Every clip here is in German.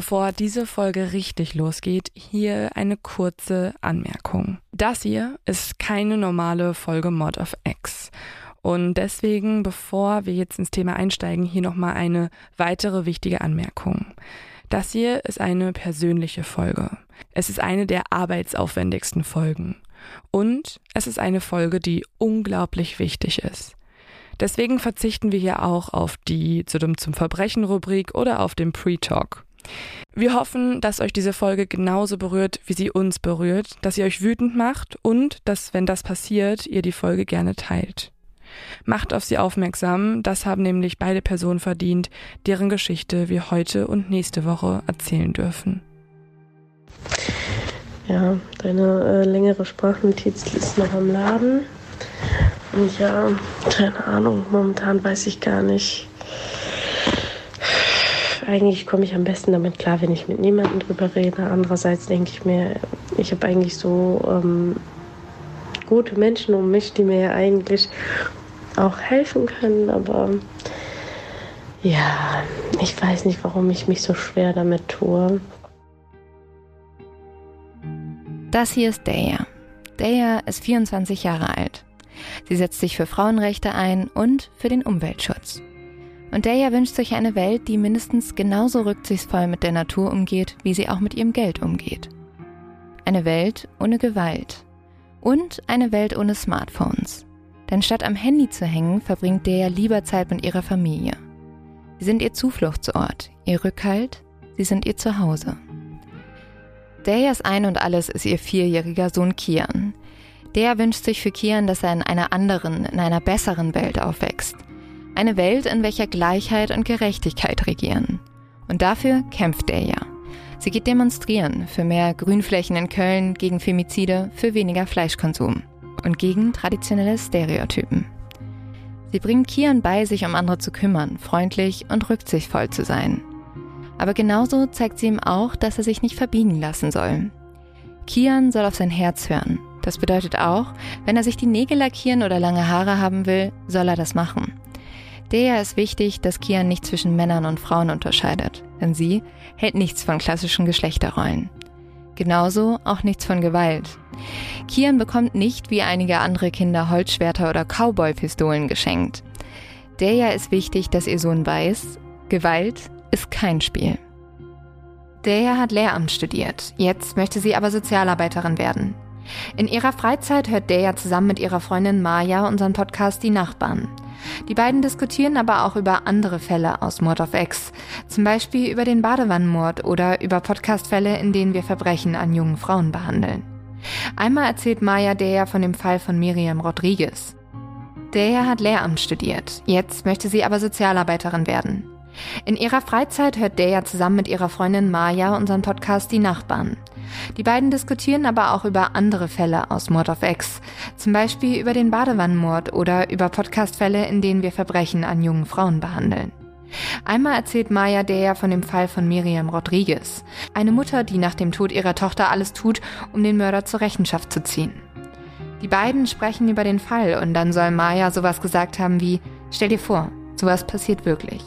Bevor diese Folge richtig losgeht, hier eine kurze Anmerkung. Das hier ist keine normale Folge Mod of X. Und deswegen, bevor wir jetzt ins Thema einsteigen, hier nochmal eine weitere wichtige Anmerkung. Das hier ist eine persönliche Folge. Es ist eine der arbeitsaufwendigsten Folgen. Und es ist eine Folge, die unglaublich wichtig ist. Deswegen verzichten wir hier auch auf die zu dem zum Verbrechen Rubrik oder auf den Pre-Talk. Wir hoffen, dass euch diese Folge genauso berührt, wie sie uns berührt, dass sie euch wütend macht und dass, wenn das passiert, ihr die Folge gerne teilt. Macht auf sie aufmerksam, das haben nämlich beide Personen verdient, deren Geschichte wir heute und nächste Woche erzählen dürfen. Ja, deine äh, längere Sprachnotiz ist noch am Laden. Und ja, keine Ahnung, momentan weiß ich gar nicht. Eigentlich komme ich am besten damit klar, wenn ich mit niemandem drüber rede. Andererseits denke ich mir, ich habe eigentlich so ähm, gute Menschen um mich, die mir ja eigentlich auch helfen können, aber ja, ich weiß nicht, warum ich mich so schwer damit tue. Das hier ist Daya. Daya ist 24 Jahre alt. Sie setzt sich für Frauenrechte ein und für den Umweltschutz. Und Daya wünscht sich eine Welt, die mindestens genauso rücksichtsvoll mit der Natur umgeht, wie sie auch mit ihrem Geld umgeht. Eine Welt ohne Gewalt. Und eine Welt ohne Smartphones. Denn statt am Handy zu hängen, verbringt Dea lieber Zeit mit ihrer Familie. Sie sind ihr Zufluchtsort, ihr Rückhalt, sie sind ihr Zuhause. Deas Ein und Alles ist ihr vierjähriger Sohn Kian. Der wünscht sich für Kian, dass er in einer anderen, in einer besseren Welt aufwächst. Eine Welt, in welcher Gleichheit und Gerechtigkeit regieren. Und dafür kämpft Deja. Sie geht demonstrieren für mehr Grünflächen in Köln, gegen Femizide, für weniger Fleischkonsum und gegen traditionelle Stereotypen. Sie bringt Kian bei, sich um andere zu kümmern, freundlich und rücksichtsvoll zu sein. Aber genauso zeigt sie ihm auch, dass er sich nicht verbiegen lassen soll. Kian soll auf sein Herz hören. Das bedeutet auch, wenn er sich die Nägel lackieren oder lange Haare haben will, soll er das machen. Der ist wichtig, dass Kian nicht zwischen Männern und Frauen unterscheidet, denn sie hält nichts von klassischen Geschlechterrollen. Genauso auch nichts von Gewalt. Kian bekommt nicht wie einige andere Kinder Holzschwerter oder Cowboy-Pistolen geschenkt. Deja ist wichtig, dass ihr Sohn weiß, Gewalt ist kein Spiel. Deja hat Lehramt studiert, jetzt möchte sie aber Sozialarbeiterin werden. In ihrer Freizeit hört Deja zusammen mit ihrer Freundin Maya unseren Podcast Die Nachbarn. Die beiden diskutieren aber auch über andere Fälle aus Mord of X, zum Beispiel über den Badewannenmord oder über Podcastfälle, in denen wir Verbrechen an jungen Frauen behandeln. Einmal erzählt Maya Dea von dem Fall von Miriam Rodriguez. Dea hat Lehramt studiert, jetzt möchte sie aber Sozialarbeiterin werden. In ihrer Freizeit hört Dea zusammen mit ihrer Freundin Maya unseren Podcast Die Nachbarn. Die beiden diskutieren aber auch über andere Fälle aus Mord of X, zum Beispiel über den Badewannenmord oder über Podcastfälle, in denen wir Verbrechen an jungen Frauen behandeln. Einmal erzählt Maya Dea von dem Fall von Miriam Rodriguez, eine Mutter, die nach dem Tod ihrer Tochter alles tut, um den Mörder zur Rechenschaft zu ziehen. Die beiden sprechen über den Fall und dann soll Maya sowas gesagt haben wie, stell dir vor, sowas passiert wirklich.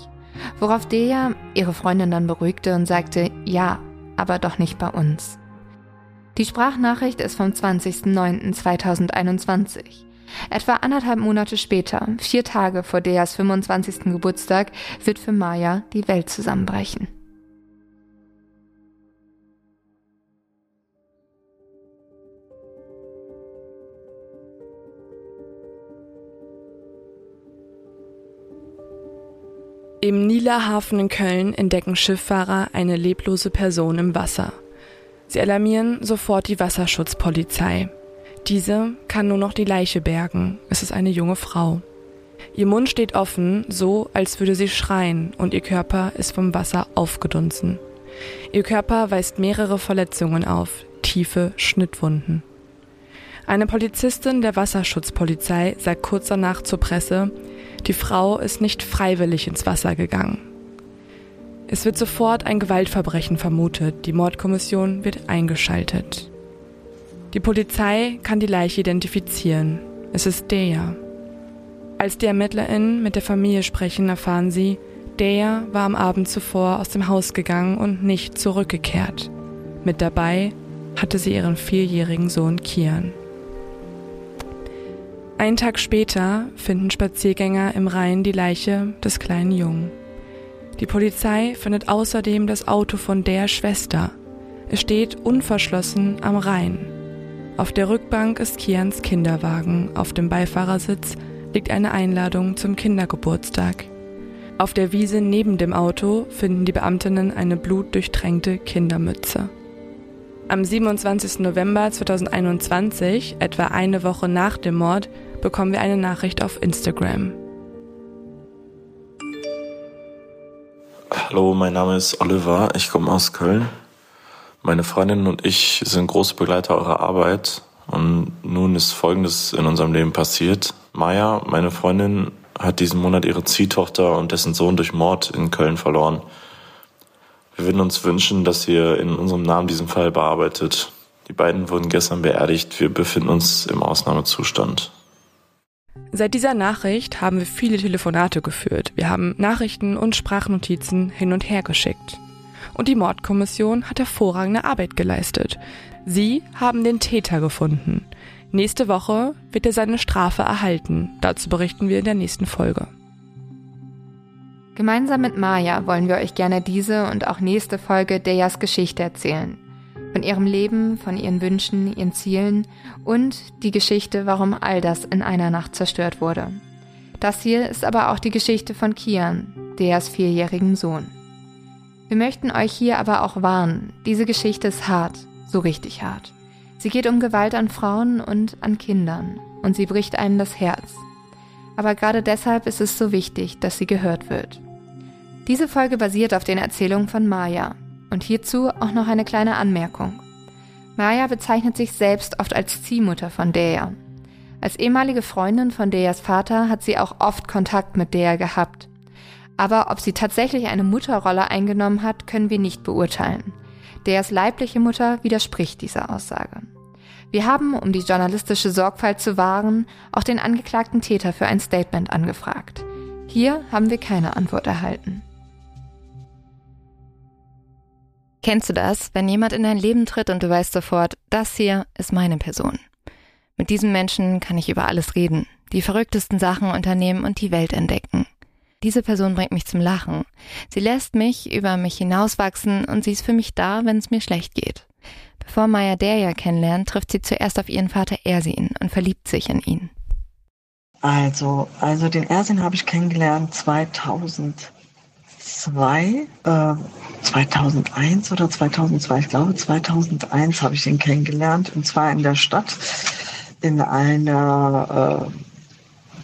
Worauf Dea ihre Freundin dann beruhigte und sagte, ja, aber doch nicht bei uns. Die Sprachnachricht ist vom 20.09.2021. Etwa anderthalb Monate später, vier Tage vor Deas 25. Geburtstag, wird für Maya die Welt zusammenbrechen. Im Nieler Hafen in Köln entdecken Schifffahrer eine leblose Person im Wasser. Sie alarmieren sofort die Wasserschutzpolizei. Diese kann nur noch die Leiche bergen. Es ist eine junge Frau. Ihr Mund steht offen, so als würde sie schreien, und ihr Körper ist vom Wasser aufgedunsen. Ihr Körper weist mehrere Verletzungen auf, tiefe Schnittwunden. Eine Polizistin der Wasserschutzpolizei sagt kurz danach zur Presse, die Frau ist nicht freiwillig ins Wasser gegangen. Es wird sofort ein Gewaltverbrechen vermutet, die Mordkommission wird eingeschaltet. Die Polizei kann die Leiche identifizieren. Es ist Dea. Als die ErmittlerInnen mit der Familie sprechen, erfahren sie, Der war am Abend zuvor aus dem Haus gegangen und nicht zurückgekehrt. Mit dabei hatte sie ihren vierjährigen Sohn Kian. Einen Tag später finden Spaziergänger im Rhein die Leiche des kleinen Jungen. Die Polizei findet außerdem das Auto von der Schwester. Es steht unverschlossen am Rhein. Auf der Rückbank ist Kians Kinderwagen, auf dem Beifahrersitz liegt eine Einladung zum Kindergeburtstag. Auf der Wiese neben dem Auto finden die Beamtinnen eine blutdurchtränkte Kindermütze. Am 27. November 2021, etwa eine Woche nach dem Mord, bekommen wir eine Nachricht auf Instagram. Hallo, mein Name ist Oliver, ich komme aus Köln. Meine Freundin und ich sind große Begleiter eurer Arbeit und nun ist Folgendes in unserem Leben passiert. Maya, meine Freundin, hat diesen Monat ihre Ziehtochter und dessen Sohn durch Mord in Köln verloren. Wir würden uns wünschen, dass ihr in unserem Namen diesen Fall bearbeitet. Die beiden wurden gestern beerdigt. Wir befinden uns im Ausnahmezustand. Seit dieser Nachricht haben wir viele Telefonate geführt. Wir haben Nachrichten und Sprachnotizen hin und her geschickt. Und die Mordkommission hat hervorragende Arbeit geleistet. Sie haben den Täter gefunden. Nächste Woche wird er seine Strafe erhalten. Dazu berichten wir in der nächsten Folge. Gemeinsam mit Maya wollen wir euch gerne diese und auch nächste Folge Deyas Geschichte erzählen. Von ihrem Leben, von ihren Wünschen, ihren Zielen und die Geschichte, warum all das in einer Nacht zerstört wurde. Das hier ist aber auch die Geschichte von Kian, Deyas vierjährigen Sohn. Wir möchten euch hier aber auch warnen, diese Geschichte ist hart, so richtig hart. Sie geht um Gewalt an Frauen und an Kindern und sie bricht einem das Herz. Aber gerade deshalb ist es so wichtig, dass sie gehört wird. Diese Folge basiert auf den Erzählungen von Maya. Und hierzu auch noch eine kleine Anmerkung. Maya bezeichnet sich selbst oft als Ziehmutter von Dea. Als ehemalige Freundin von Deas Vater hat sie auch oft Kontakt mit Dea gehabt. Aber ob sie tatsächlich eine Mutterrolle eingenommen hat, können wir nicht beurteilen. Deas leibliche Mutter widerspricht dieser Aussage. Wir haben, um die journalistische Sorgfalt zu wahren, auch den angeklagten Täter für ein Statement angefragt. Hier haben wir keine Antwort erhalten. Kennst du das, wenn jemand in dein Leben tritt und du weißt sofort, das hier ist meine Person? Mit diesem Menschen kann ich über alles reden, die verrücktesten Sachen unternehmen und die Welt entdecken. Diese Person bringt mich zum Lachen. Sie lässt mich über mich hinauswachsen und sie ist für mich da, wenn es mir schlecht geht. Bevor Maya Derja kennenlernt, trifft sie zuerst auf ihren Vater Ersin und verliebt sich in ihn. Also, also den Ersin habe ich kennengelernt 2002, äh, 2001 oder 2002, ich glaube 2001 habe ich ihn kennengelernt und zwar in der Stadt in einer äh,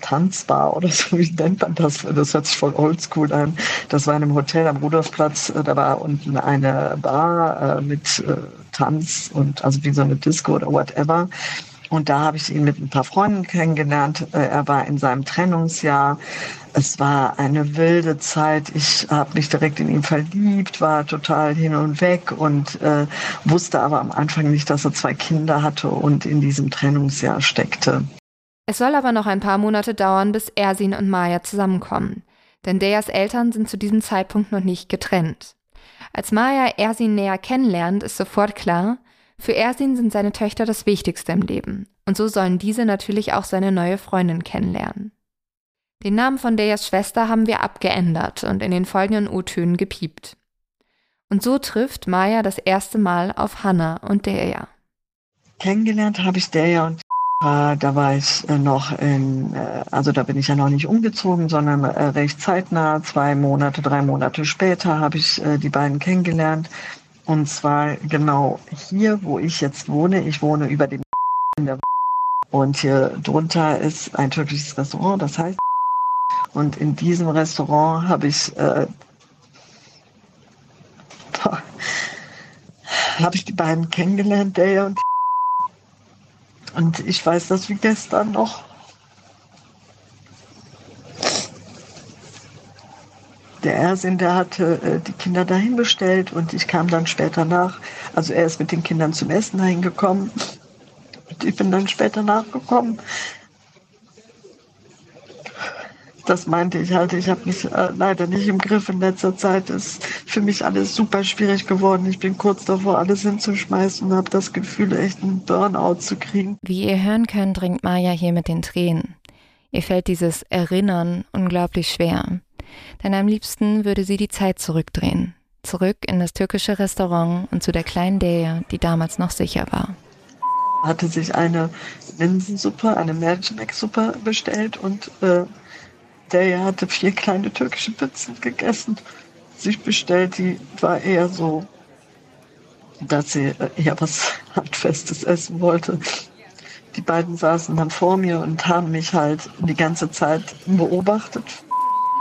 Tanzbar oder so, wie nennt man das? Das hört sich voll oldschool an. Das war in einem Hotel am Rudolfplatz. Äh, da war unten eine Bar äh, mit äh, Tanz und also wie so eine Disco oder whatever. Und da habe ich ihn mit ein paar Freunden kennengelernt. Äh, er war in seinem Trennungsjahr. Es war eine wilde Zeit. Ich habe mich direkt in ihn verliebt, war total hin und weg und äh, wusste aber am Anfang nicht, dass er zwei Kinder hatte und in diesem Trennungsjahr steckte. Es soll aber noch ein paar Monate dauern, bis Ersin und Maya zusammenkommen. Denn Deyas Eltern sind zu diesem Zeitpunkt noch nicht getrennt. Als Maya Ersin näher kennenlernt, ist sofort klar, für Ersin sind seine Töchter das Wichtigste im Leben. Und so sollen diese natürlich auch seine neue Freundin kennenlernen. Den Namen von Deyas Schwester haben wir abgeändert und in den folgenden O-Tönen gepiept. Und so trifft Maya das erste Mal auf Hannah und Deja. Kennengelernt habe ich Deja und äh, da war ich äh, noch in, äh, also da bin ich ja noch nicht umgezogen, sondern recht zeitnah, zwei Monate, drei Monate später habe ich die beiden kennengelernt. Und zwar genau hier, wo ich jetzt wohne. Ich wohne über dem in der und hier drunter ist ein türkisches Restaurant, das heißt. Und in diesem Restaurant habe ich äh, habe ich die beiden kennengelernt, der und und ich weiß das wie gestern noch. Der Ersin, der hatte äh, die Kinder dahin bestellt und ich kam dann später nach. Also er ist mit den Kindern zum Essen dahin gekommen. Und ich bin dann später nachgekommen. das meinte ich halt. Ich habe mich äh, leider nicht im Griff in letzter Zeit. Ist für mich alles super schwierig geworden. Ich bin kurz davor, alles hinzuschmeißen und habe das Gefühl, echt einen Burnout zu kriegen. Wie ihr hören könnt, dringt Maya hier mit den Tränen. Ihr fällt dieses Erinnern unglaublich schwer. Denn am liebsten würde sie die Zeit zurückdrehen. Zurück in das türkische Restaurant und zu der kleinen Deja, die damals noch sicher war. Hatte sich eine Linsensuppe, eine Mercimek-Suppe bestellt und äh, der hatte vier kleine türkische Pizzen gegessen, sich bestellt. Die war eher so, dass sie äh, eher was Handfestes essen wollte. Die beiden saßen dann vor mir und haben mich halt die ganze Zeit beobachtet.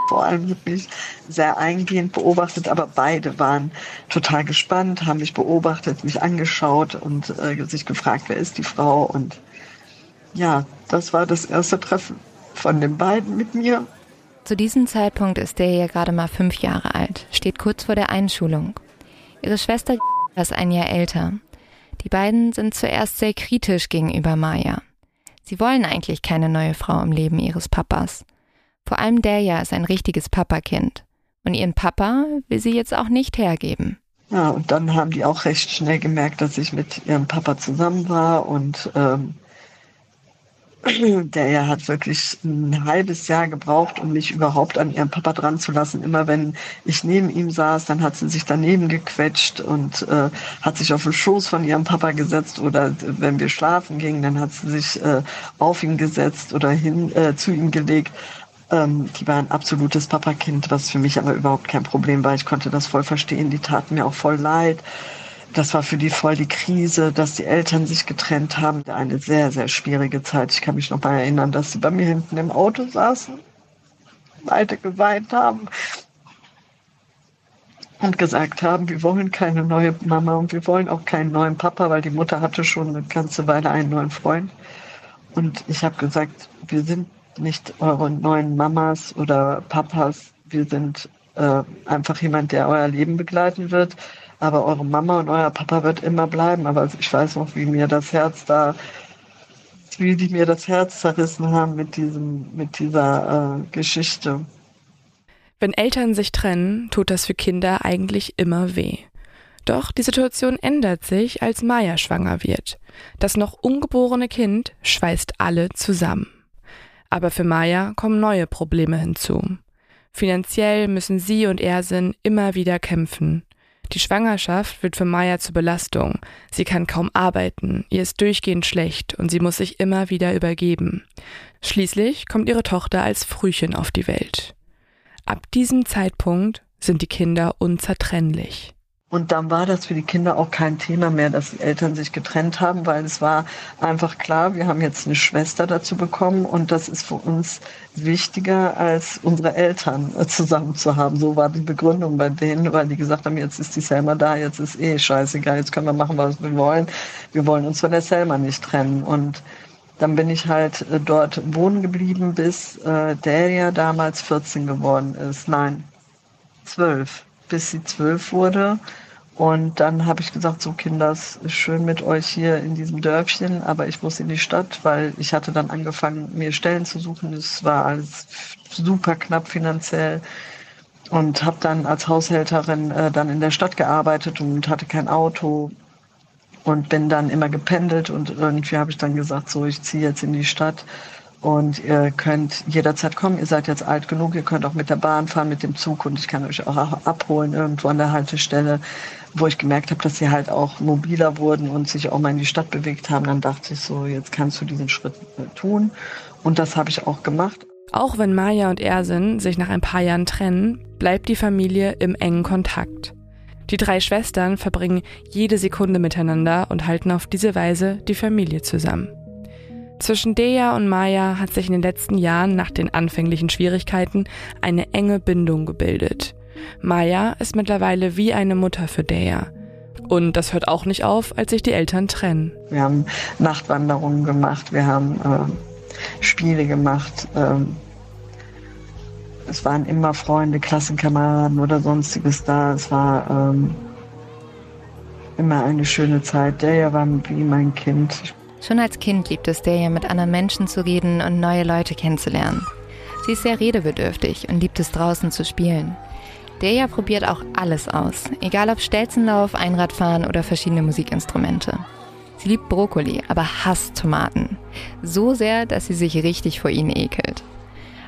Vor allem mich sehr eingehend beobachtet, aber beide waren total gespannt, haben mich beobachtet, mich angeschaut und äh, sich gefragt, wer ist die Frau. Und ja, das war das erste Treffen von den beiden mit mir. Zu diesem Zeitpunkt ist der ja gerade mal fünf Jahre alt, steht kurz vor der Einschulung. Ihre Schwester ist ein Jahr älter. Die beiden sind zuerst sehr kritisch gegenüber Maya. Sie wollen eigentlich keine neue Frau im Leben ihres Papas. Vor allem Deja ist ein richtiges Papakind. Und ihren Papa will sie jetzt auch nicht hergeben. Ja, und dann haben die auch recht schnell gemerkt, dass ich mit ihrem Papa zusammen war und ähm, der hat wirklich ein halbes Jahr gebraucht, um mich überhaupt an ihren Papa dran zu lassen. Immer wenn ich neben ihm saß, dann hat sie sich daneben gequetscht und äh, hat sich auf den Schoß von ihrem Papa gesetzt oder wenn wir schlafen gingen, dann hat sie sich äh, auf ihn gesetzt oder hin äh, zu ihm gelegt. Ähm, die war ein absolutes Papakind, was für mich aber überhaupt kein Problem war. Ich konnte das voll verstehen. Die taten mir auch voll leid das war für die voll die Krise, dass die Eltern sich getrennt haben. Eine sehr, sehr schwierige Zeit. Ich kann mich noch mal erinnern, dass sie bei mir hinten im Auto saßen, beide geweint haben und gesagt haben, wir wollen keine neue Mama und wir wollen auch keinen neuen Papa, weil die Mutter hatte schon eine ganze Weile einen neuen Freund. Und ich habe gesagt, wir sind nicht eure neuen Mamas oder Papas, wir sind äh, einfach jemand, der euer Leben begleiten wird aber eure Mama und euer Papa wird immer bleiben. Aber ich weiß noch, wie mir das Herz da, wie die mir das Herz zerrissen haben mit diesem, mit dieser äh, Geschichte. Wenn Eltern sich trennen, tut das für Kinder eigentlich immer weh. Doch die Situation ändert sich, als Maya schwanger wird. Das noch ungeborene Kind schweißt alle zusammen. Aber für Maya kommen neue Probleme hinzu. Finanziell müssen sie und Ersin immer wieder kämpfen. Die Schwangerschaft wird für Maya zur Belastung. Sie kann kaum arbeiten, ihr ist durchgehend schlecht und sie muss sich immer wieder übergeben. Schließlich kommt ihre Tochter als Frühchen auf die Welt. Ab diesem Zeitpunkt sind die Kinder unzertrennlich. Und dann war das für die Kinder auch kein Thema mehr, dass die Eltern sich getrennt haben, weil es war einfach klar, wir haben jetzt eine Schwester dazu bekommen und das ist für uns wichtiger, als unsere Eltern zusammen zu haben. So war die Begründung bei denen, weil die gesagt haben, jetzt ist die Selma da, jetzt ist eh scheißegal, jetzt können wir machen, was wir wollen. Wir wollen uns von der Selma nicht trennen. Und dann bin ich halt äh, dort wohnen geblieben, bis äh, Delia damals 14 geworden ist. Nein, 12 bis sie zwölf wurde. Und dann habe ich gesagt, so Kinder, es ist schön mit euch hier in diesem Dörfchen, aber ich muss in die Stadt, weil ich hatte dann angefangen, mir Stellen zu suchen. Es war alles super knapp finanziell und habe dann als Haushälterin äh, dann in der Stadt gearbeitet und hatte kein Auto und bin dann immer gependelt und irgendwie habe ich dann gesagt, so ich ziehe jetzt in die Stadt und ihr könnt jederzeit kommen. Ihr seid jetzt alt genug. Ihr könnt auch mit der Bahn fahren, mit dem Zug. Und ich kann euch auch abholen irgendwo an der Haltestelle, wo ich gemerkt habe, dass sie halt auch mobiler wurden und sich auch mal in die Stadt bewegt haben. Dann dachte ich so, jetzt kannst du diesen Schritt äh, tun. Und das habe ich auch gemacht. Auch wenn Maya und Ersin sich nach ein paar Jahren trennen, bleibt die Familie im engen Kontakt. Die drei Schwestern verbringen jede Sekunde miteinander und halten auf diese Weise die Familie zusammen. Zwischen Deja und Maya hat sich in den letzten Jahren nach den anfänglichen Schwierigkeiten eine enge Bindung gebildet. Maya ist mittlerweile wie eine Mutter für Deja. Und das hört auch nicht auf, als sich die Eltern trennen. Wir haben Nachtwanderungen gemacht, wir haben äh, Spiele gemacht. Ähm, es waren immer Freunde, Klassenkameraden oder sonstiges da. Es war ähm, immer eine schöne Zeit. Deja war wie mein Kind. Schon als Kind liebt es Delia, mit anderen Menschen zu reden und neue Leute kennenzulernen. Sie ist sehr redebedürftig und liebt es draußen zu spielen. Deja probiert auch alles aus, egal ob Stelzenlauf, Einradfahren oder verschiedene Musikinstrumente. Sie liebt Brokkoli, aber hasst Tomaten. So sehr, dass sie sich richtig vor ihnen ekelt.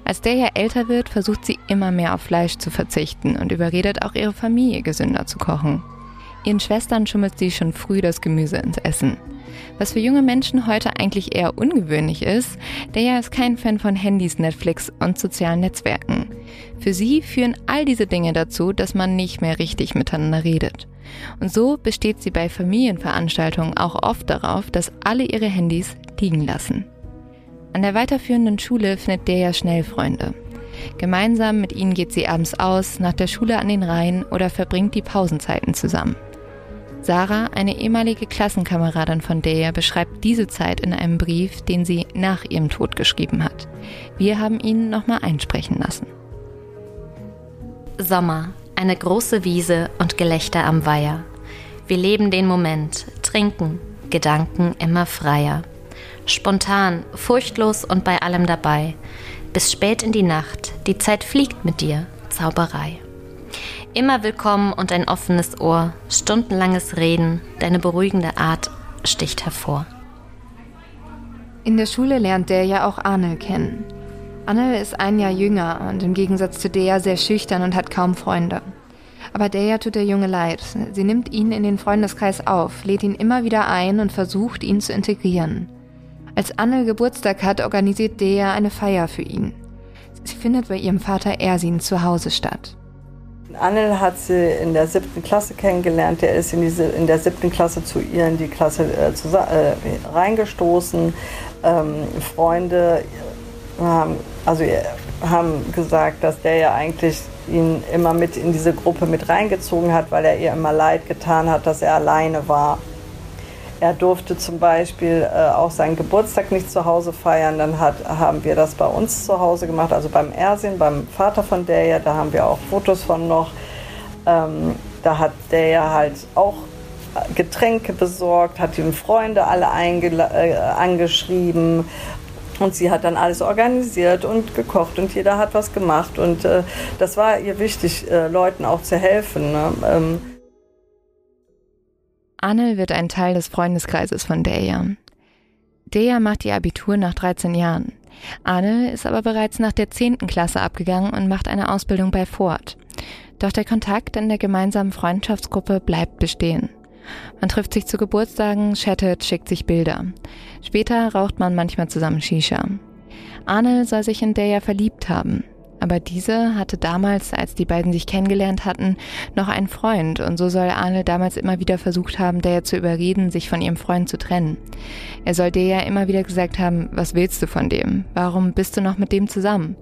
Als Deja älter wird, versucht sie immer mehr auf Fleisch zu verzichten und überredet auch ihre Familie gesünder zu kochen. Ihren Schwestern schummelt sie schon früh das Gemüse ins Essen. Was für junge Menschen heute eigentlich eher ungewöhnlich ist, Deja ist kein Fan von Handys, Netflix und sozialen Netzwerken. Für sie führen all diese Dinge dazu, dass man nicht mehr richtig miteinander redet. Und so besteht sie bei Familienveranstaltungen auch oft darauf, dass alle ihre Handys liegen lassen. An der weiterführenden Schule findet Deja schnell Freunde. Gemeinsam mit ihnen geht sie abends aus, nach der Schule an den Rhein oder verbringt die Pausenzeiten zusammen. Sarah, eine ehemalige Klassenkameradin von Deja, beschreibt diese Zeit in einem Brief, den sie nach ihrem Tod geschrieben hat. Wir haben ihn nochmal einsprechen lassen. Sommer, eine große Wiese und Gelächter am Weiher. Wir leben den Moment, trinken, Gedanken immer freier. Spontan, furchtlos und bei allem dabei. Bis spät in die Nacht, die Zeit fliegt mit dir, Zauberei. Immer willkommen und ein offenes Ohr, stundenlanges Reden, deine beruhigende Art sticht hervor. In der Schule lernt der ja auch Arnel kennen. Arnel ist ein Jahr jünger und im Gegensatz zu Dea sehr schüchtern und hat kaum Freunde. Aber Dea tut der Junge leid. Sie nimmt ihn in den Freundeskreis auf, lädt ihn immer wieder ein und versucht, ihn zu integrieren. Als Anne Geburtstag hat, organisiert Dea eine Feier für ihn. Sie findet bei ihrem Vater Ersin zu Hause statt. Annel hat sie in der siebten Klasse kennengelernt. Der ist in, diese, in der siebten Klasse zu ihr in die Klasse äh, zu, äh, reingestoßen. Ähm, Freunde haben, also, haben gesagt, dass der ja eigentlich ihn immer mit in diese Gruppe mit reingezogen hat, weil er ihr immer leid getan hat, dass er alleine war. Er durfte zum Beispiel äh, auch seinen Geburtstag nicht zu Hause feiern. Dann hat, haben wir das bei uns zu Hause gemacht, also beim Ersin, beim Vater von Deja. Da haben wir auch Fotos von noch. Ähm, da hat Deja halt auch Getränke besorgt, hat ihm Freunde alle äh, angeschrieben. Und sie hat dann alles organisiert und gekocht und jeder hat was gemacht. Und äh, das war ihr wichtig, äh, Leuten auch zu helfen. Ne? Ähm, Anel wird ein Teil des Freundeskreises von Deja. Deja macht ihr Abitur nach 13 Jahren. Anel ist aber bereits nach der 10. Klasse abgegangen und macht eine Ausbildung bei Ford. Doch der Kontakt in der gemeinsamen Freundschaftsgruppe bleibt bestehen. Man trifft sich zu Geburtstagen, chattet, schickt sich Bilder. Später raucht man manchmal zusammen Shisha. Arnel soll sich in Deja verliebt haben. Aber diese hatte damals, als die beiden sich kennengelernt hatten, noch einen Freund und so soll Arne damals immer wieder versucht haben, Dea zu überreden, sich von ihrem Freund zu trennen. Er soll Dea immer wieder gesagt haben, was willst du von dem? Warum bist du noch mit dem zusammen?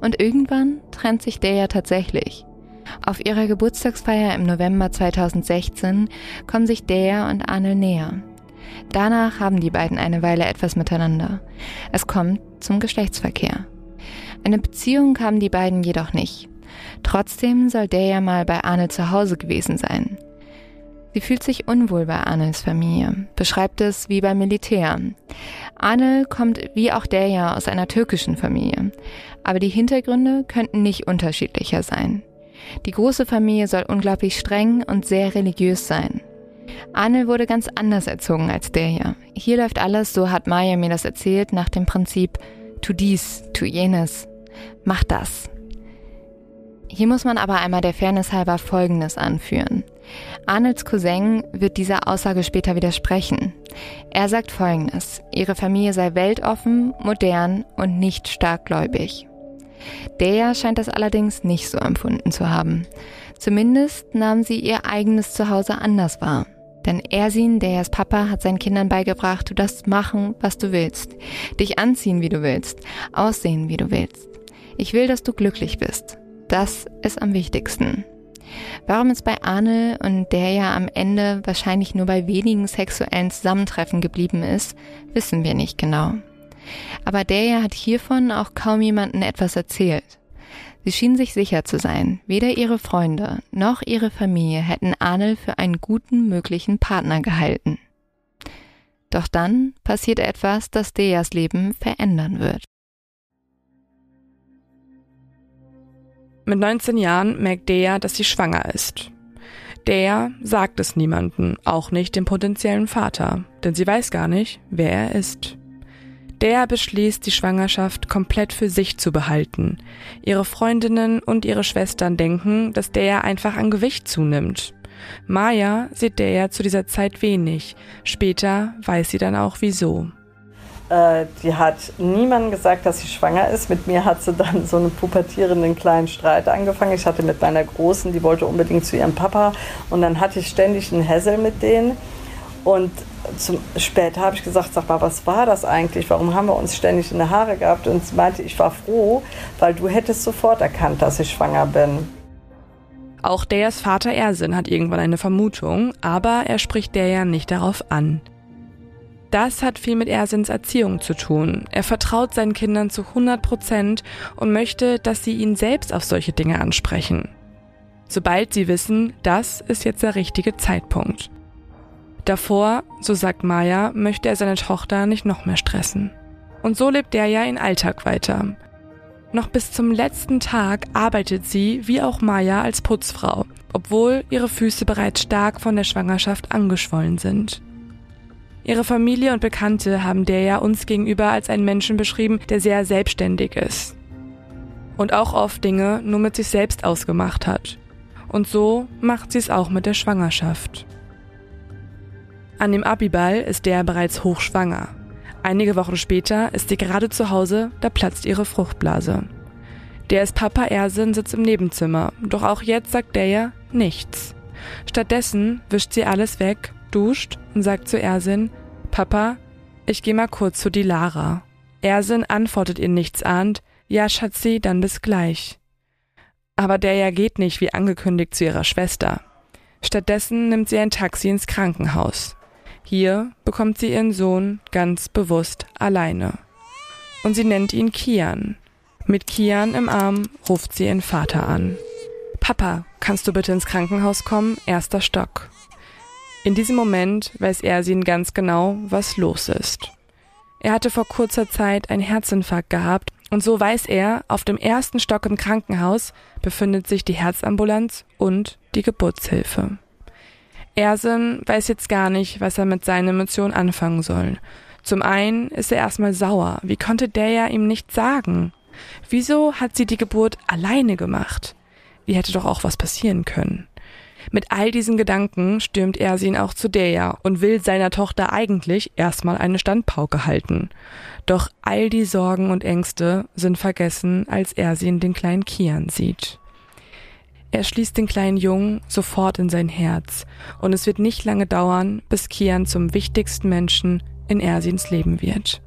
Und irgendwann trennt sich Dea tatsächlich. Auf ihrer Geburtstagsfeier im November 2016 kommen sich Dea und Arne näher. Danach haben die beiden eine Weile etwas miteinander. Es kommt zum Geschlechtsverkehr. Eine Beziehung haben die beiden jedoch nicht. Trotzdem soll der ja mal bei Arne zu Hause gewesen sein. Sie fühlt sich unwohl bei Arnes Familie, beschreibt es wie beim Militär. Arne kommt wie auch der ja aus einer türkischen Familie, aber die Hintergründe könnten nicht unterschiedlicher sein. Die große Familie soll unglaublich streng und sehr religiös sein. Arne wurde ganz anders erzogen als der hier. Hier läuft alles, so hat Maya mir das erzählt, nach dem Prinzip tu dies, tu jenes, mach das. Hier muss man aber einmal der Fairness halber Folgendes anführen. Arnolds Cousin wird dieser Aussage später widersprechen. Er sagt Folgendes. Ihre Familie sei weltoffen, modern und nicht starkgläubig. Der scheint das allerdings nicht so empfunden zu haben. Zumindest nahm sie ihr eigenes Zuhause anders wahr. Denn Ersin, Dejas Papa, hat seinen Kindern beigebracht, du darfst machen, was du willst. Dich anziehen, wie du willst. Aussehen, wie du willst. Ich will, dass du glücklich bist. Das ist am wichtigsten. Warum es bei Arne und der ja am Ende wahrscheinlich nur bei wenigen sexuellen Zusammentreffen geblieben ist, wissen wir nicht genau. Aber der ja hat hiervon auch kaum jemanden etwas erzählt. Sie schien sich sicher zu sein, weder ihre Freunde noch ihre Familie hätten Arnel für einen guten möglichen Partner gehalten. Doch dann passiert etwas, das Deas Leben verändern wird. Mit 19 Jahren merkt Dea, dass sie schwanger ist. Der sagt es niemanden, auch nicht dem potenziellen Vater, denn sie weiß gar nicht, wer er ist. Der beschließt, die Schwangerschaft komplett für sich zu behalten. Ihre Freundinnen und ihre Schwestern denken, dass der einfach an Gewicht zunimmt. Maya sieht der zu dieser Zeit wenig. Später weiß sie dann auch wieso. Äh, die hat niemandem gesagt, dass sie schwanger ist. Mit mir hat sie dann so einen pubertierenden kleinen Streit angefangen. Ich hatte mit meiner Großen, die wollte unbedingt zu ihrem Papa. Und dann hatte ich ständig einen Hässel mit denen. Und zum, später habe ich gesagt, sag mal, was war das eigentlich? Warum haben wir uns ständig in die Haare gehabt? Und sie meinte, ich war froh, weil du hättest sofort erkannt, dass ich schwanger bin. Auch Deas Vater Ersin hat irgendwann eine Vermutung, aber er spricht der ja nicht darauf an. Das hat viel mit Ersins Erziehung zu tun. Er vertraut seinen Kindern zu 100 Prozent und möchte, dass sie ihn selbst auf solche Dinge ansprechen. Sobald sie wissen, das ist jetzt der richtige Zeitpunkt. Davor, so sagt Maya, möchte er seine Tochter nicht noch mehr stressen. Und so lebt der ja in Alltag weiter. Noch bis zum letzten Tag arbeitet sie, wie auch Maya, als Putzfrau, obwohl ihre Füße bereits stark von der Schwangerschaft angeschwollen sind. Ihre Familie und Bekannte haben der ja uns gegenüber als einen Menschen beschrieben, der sehr selbstständig ist. Und auch oft Dinge nur mit sich selbst ausgemacht hat. Und so macht sie es auch mit der Schwangerschaft. An dem Abiball ist der bereits hochschwanger. Einige Wochen später ist sie gerade zu Hause, da platzt ihre Fruchtblase. Der ist Papa Ersin sitzt im Nebenzimmer, doch auch jetzt sagt der ja nichts. Stattdessen wischt sie alles weg duscht und sagt zu Ersin, Papa, ich geh mal kurz zu die Lara. Ersin antwortet ihr nichts ahnt, ja Schatzi, dann bis gleich. Aber der ja geht nicht wie angekündigt zu ihrer Schwester. Stattdessen nimmt sie ein Taxi ins Krankenhaus. Hier bekommt sie ihren Sohn ganz bewusst alleine. Und sie nennt ihn Kian. Mit Kian im Arm ruft sie ihren Vater an. Papa, kannst du bitte ins Krankenhaus kommen? Erster Stock. In diesem Moment weiß Ersin ganz genau, was los ist. Er hatte vor kurzer Zeit einen Herzinfarkt gehabt und so weiß er, auf dem ersten Stock im Krankenhaus befindet sich die Herzambulanz und die Geburtshilfe. Ersin weiß jetzt gar nicht, was er mit seinen Emotionen anfangen soll. Zum einen ist er erstmal sauer. Wie konnte der ja ihm nicht sagen? Wieso hat sie die Geburt alleine gemacht? Wie hätte doch auch was passieren können? Mit all diesen Gedanken stürmt Ersin auch zu Deja und will seiner Tochter eigentlich erstmal eine Standpauke halten. Doch all die Sorgen und Ängste sind vergessen, als Ersin den kleinen Kian sieht. Er schließt den kleinen Jungen sofort in sein Herz und es wird nicht lange dauern, bis Kian zum wichtigsten Menschen in Ersins Leben wird.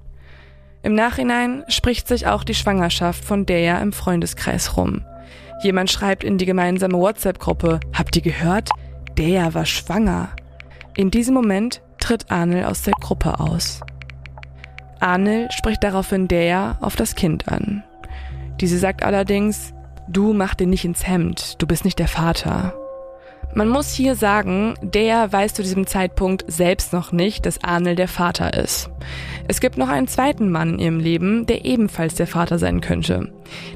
Im Nachhinein spricht sich auch die Schwangerschaft von Deja im Freundeskreis rum. Jemand schreibt in die gemeinsame WhatsApp-Gruppe, habt ihr gehört? Der war schwanger. In diesem Moment tritt Arnel aus der Gruppe aus. Arnel spricht daraufhin der auf das Kind an. Diese sagt allerdings, du mach dir nicht ins Hemd, du bist nicht der Vater. Man muss hier sagen, der weiß zu diesem Zeitpunkt selbst noch nicht, dass Arnel der Vater ist. Es gibt noch einen zweiten Mann in ihrem Leben, der ebenfalls der Vater sein könnte.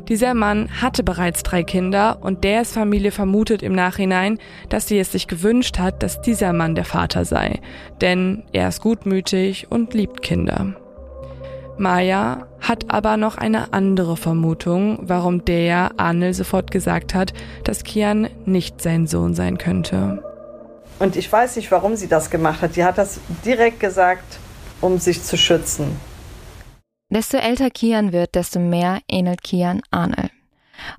Dieser Mann hatte bereits drei Kinder und ders Familie vermutet im Nachhinein, dass sie es sich gewünscht hat, dass dieser Mann der Vater sei. Denn er ist gutmütig und liebt Kinder. Maya hat aber noch eine andere Vermutung, warum der Arnel sofort gesagt hat, dass Kian nicht sein Sohn sein könnte. Und ich weiß nicht, warum sie das gemacht hat. Die hat das direkt gesagt, um sich zu schützen. Desto älter Kian wird, desto mehr ähnelt Kian Arnel.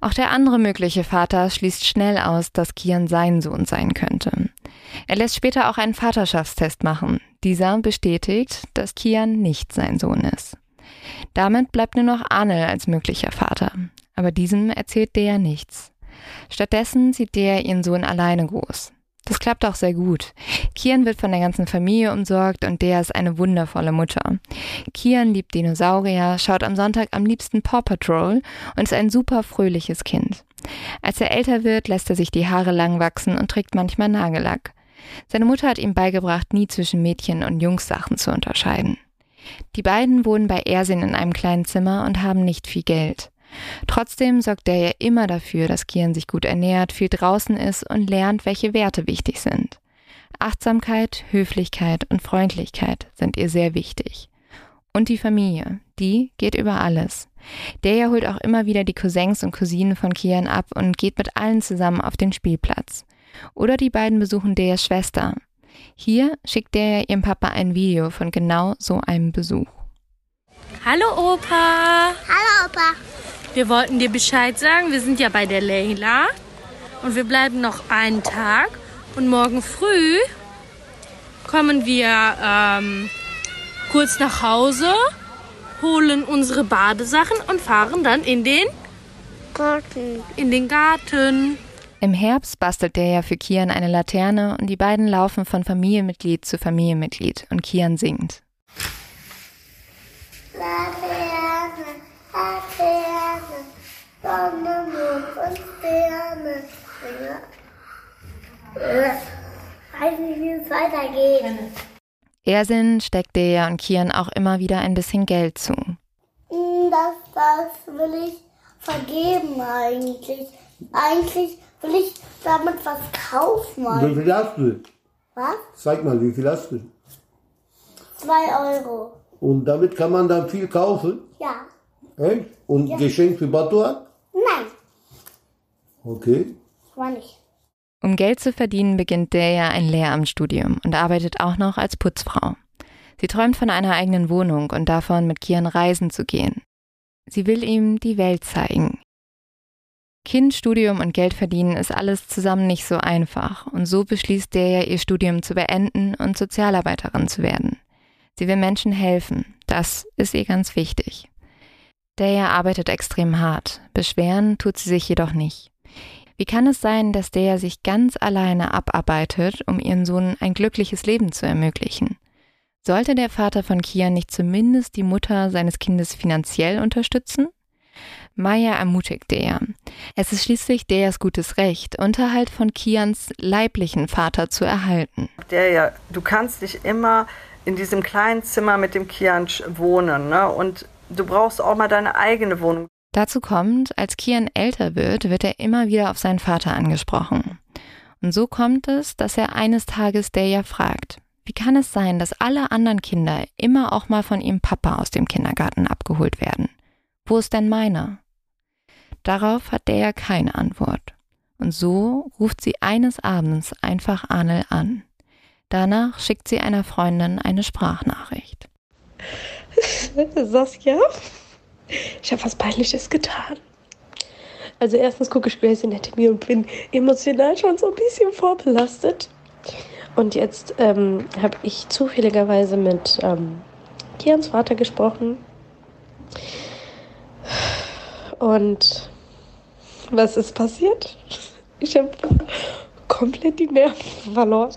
Auch der andere mögliche Vater schließt schnell aus, dass Kian sein Sohn sein könnte. Er lässt später auch einen Vaterschaftstest machen. Dieser bestätigt, dass Kian nicht sein Sohn ist. Damit bleibt nur noch Arnel als möglicher Vater. Aber diesem erzählt der nichts. Stattdessen sieht der ihren Sohn alleine groß. Das klappt auch sehr gut. Kian wird von der ganzen Familie umsorgt und der ist eine wundervolle Mutter. Kian liebt Dinosaurier, schaut am Sonntag am liebsten Paw Patrol und ist ein super fröhliches Kind. Als er älter wird, lässt er sich die Haare lang wachsen und trägt manchmal Nagellack. Seine Mutter hat ihm beigebracht, nie zwischen Mädchen und Jungssachen zu unterscheiden. Die beiden wohnen bei Ersin in einem kleinen Zimmer und haben nicht viel Geld. Trotzdem sorgt der ja immer dafür, dass Kian sich gut ernährt, viel draußen ist und lernt, welche Werte wichtig sind. Achtsamkeit, Höflichkeit und Freundlichkeit sind ihr sehr wichtig. Und die Familie, die geht über alles. Der holt auch immer wieder die Cousins und Cousinen von Kian ab und geht mit allen zusammen auf den Spielplatz. Oder die beiden besuchen Deas Schwester. Hier schickt der ihrem Papa ein Video von genau so einem Besuch. Hallo Opa. Hallo Opa. Wir wollten dir Bescheid sagen, wir sind ja bei der Leila und wir bleiben noch einen Tag und morgen früh kommen wir ähm, kurz nach Hause, holen unsere Badesachen und fahren dann in den Garten. In den Garten. Im Herbst bastelt der ja für Kian eine Laterne und die beiden laufen von Familienmitglied zu Familienmitglied und Kian singt. Laterne, Laterne, Sonne, Mond und Sterne. Weiß nicht, wie es weitergeht. Ersin steckt der und Kian auch immer wieder ein bisschen Geld zu. Das, das will ich vergeben eigentlich. Eigentlich will ich damit was kaufen. Wie viel hast du? Was? Zeig mal, wie viel hast du? Zwei Euro. Und damit kann man dann viel kaufen? Ja. Echt? Und Geschenk für Batuan? Nein, Okay. war nicht. Um Geld zu verdienen, beginnt Deja ein Lehramtsstudium und arbeitet auch noch als Putzfrau. Sie träumt von einer eigenen Wohnung und davon, mit Kian reisen zu gehen. Sie will ihm die Welt zeigen. Kind, Studium und Geld verdienen ist alles zusammen nicht so einfach und so beschließt Deja, ihr Studium zu beenden und Sozialarbeiterin zu werden. Sie will Menschen helfen, das ist ihr ganz wichtig. Deja arbeitet extrem hart, beschweren tut sie sich jedoch nicht. Wie kann es sein, dass der sich ganz alleine abarbeitet, um ihren Sohn ein glückliches Leben zu ermöglichen? Sollte der Vater von Kian nicht zumindest die Mutter seines Kindes finanziell unterstützen? Maya ermutigt der. Es ist schließlich Deas gutes Recht, Unterhalt von Kians leiblichen Vater zu erhalten. Der ja, du kannst dich immer in diesem kleinen Zimmer mit dem Kian wohnen, ne? Und du brauchst auch mal deine eigene Wohnung. Dazu kommt, als Kian älter wird, wird er immer wieder auf seinen Vater angesprochen. Und so kommt es, dass er eines Tages Deja fragt, wie kann es sein, dass alle anderen Kinder immer auch mal von ihrem Papa aus dem Kindergarten abgeholt werden? Wo ist denn meiner? Darauf hat Deja keine Antwort. Und so ruft sie eines Abends einfach Arnel an. Danach schickt sie einer Freundin eine Sprachnachricht. Saskia, ich habe was Peinliches getan. Also erstens gucke ich Grey's Anatomy und bin emotional schon so ein bisschen vorbelastet. Und jetzt ähm, habe ich zufälligerweise mit ähm, Kians Vater gesprochen. Und was ist passiert? Ich habe komplett die Nerven verloren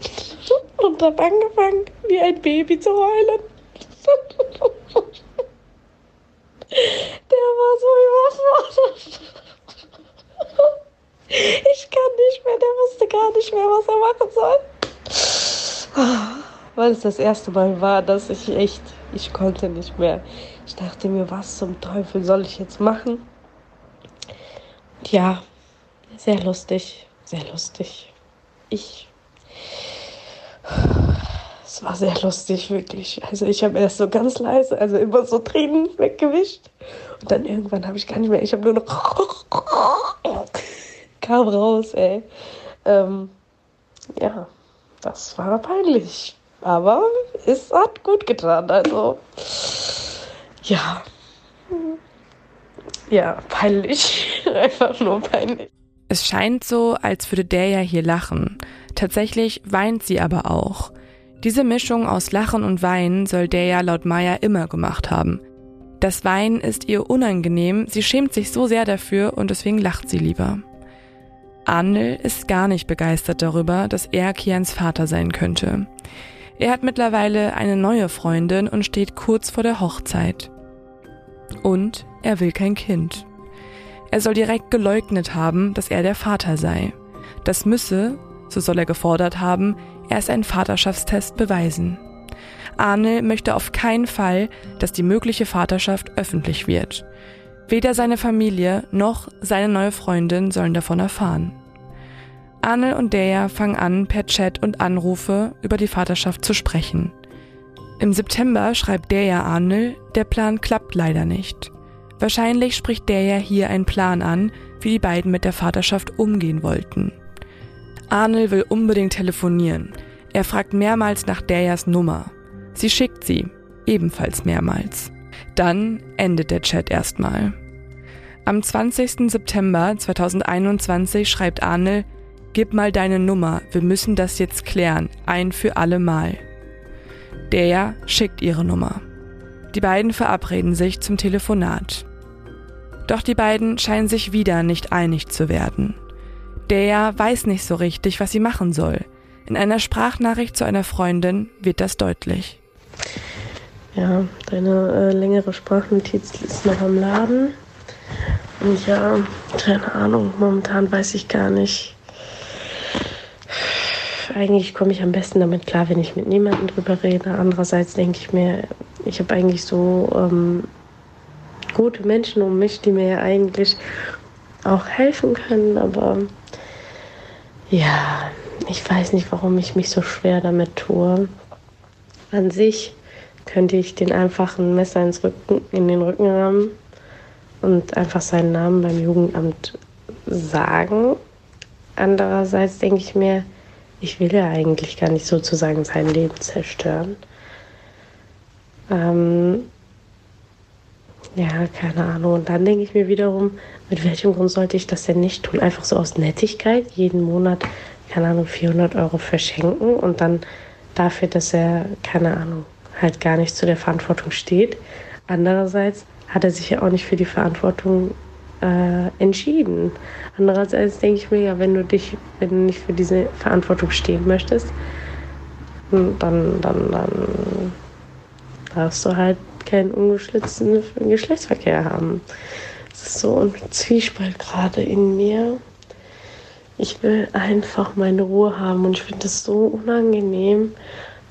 und habe angefangen, wie ein Baby zu heulen. Der war so überfordert. Ich kann nicht mehr, der wusste gar nicht mehr, was er machen soll. Weil es das erste Mal war, dass ich echt, ich konnte nicht mehr. Ich dachte mir, was zum Teufel soll ich jetzt machen? Ja, sehr lustig, sehr lustig. Ich. Es war sehr lustig, wirklich. Also ich habe erst so ganz leise, also immer so Tränen weggewischt. Und dann irgendwann habe ich gar nicht mehr, ich habe nur noch kam raus, ey. Ähm, ja, das war peinlich. Aber es hat gut getan, also ja. Ja, peinlich. Einfach nur peinlich. Es scheint so, als würde der ja hier lachen. Tatsächlich weint sie aber auch. Diese Mischung aus Lachen und Weinen soll der ja laut Maya immer gemacht haben. Das Weinen ist ihr unangenehm, sie schämt sich so sehr dafür und deswegen lacht sie lieber. Arnel ist gar nicht begeistert darüber, dass er Kians Vater sein könnte. Er hat mittlerweile eine neue Freundin und steht kurz vor der Hochzeit. Und er will kein Kind. Er soll direkt geleugnet haben, dass er der Vater sei. Das müsse, so soll er gefordert haben, erst einen Vaterschaftstest beweisen. Arne möchte auf keinen Fall, dass die mögliche Vaterschaft öffentlich wird. Weder seine Familie noch seine neue Freundin sollen davon erfahren. Arnel und Dea fangen an, per Chat und Anrufe über die Vaterschaft zu sprechen. Im September schreibt Dea Arnel, der Plan klappt leider nicht. Wahrscheinlich spricht Dea hier einen Plan an, wie die beiden mit der Vaterschaft umgehen wollten. Arnel will unbedingt telefonieren. Er fragt mehrmals nach Deas Nummer. Sie schickt sie, ebenfalls mehrmals. Dann endet der Chat erstmal. Am 20. September 2021 schreibt Arnel, Gib mal deine Nummer, wir müssen das jetzt klären, ein für alle Mal. Der schickt ihre Nummer. Die beiden verabreden sich zum Telefonat. Doch die beiden scheinen sich wieder nicht einig zu werden. Der weiß nicht so richtig, was sie machen soll. In einer Sprachnachricht zu einer Freundin wird das deutlich. Ja, deine äh, längere Sprachnotiz ist noch am Laden. Und ja, keine Ahnung, momentan weiß ich gar nicht, eigentlich komme ich am besten damit klar, wenn ich mit niemandem drüber rede. Andererseits denke ich mir, ich habe eigentlich so ähm, gute Menschen um mich, die mir eigentlich auch helfen können. Aber ja, ich weiß nicht, warum ich mich so schwer damit tue. An sich könnte ich den einfach ein Messer ins Rücken, in den Rücken rammen und einfach seinen Namen beim Jugendamt sagen. Andererseits denke ich mir, ich will ja eigentlich gar nicht sozusagen sein Leben zerstören. Ähm, ja, keine Ahnung. Und dann denke ich mir wiederum, mit welchem Grund sollte ich das denn nicht tun? Einfach so aus Nettigkeit, jeden Monat, keine Ahnung, 400 Euro verschenken und dann dafür, dass er, keine Ahnung, halt gar nicht zu der Verantwortung steht. Andererseits hat er sich ja auch nicht für die Verantwortung äh, entschieden. Andererseits denke ich mir ja, wenn du dich, wenn du nicht für diese Verantwortung stehen möchtest, hm, dann, dann, dann darfst du halt keinen ungeschlitzten Geschlechtsverkehr haben. Es ist so ein Zwiespalt gerade in mir. Ich will einfach meine Ruhe haben und ich finde es so unangenehm,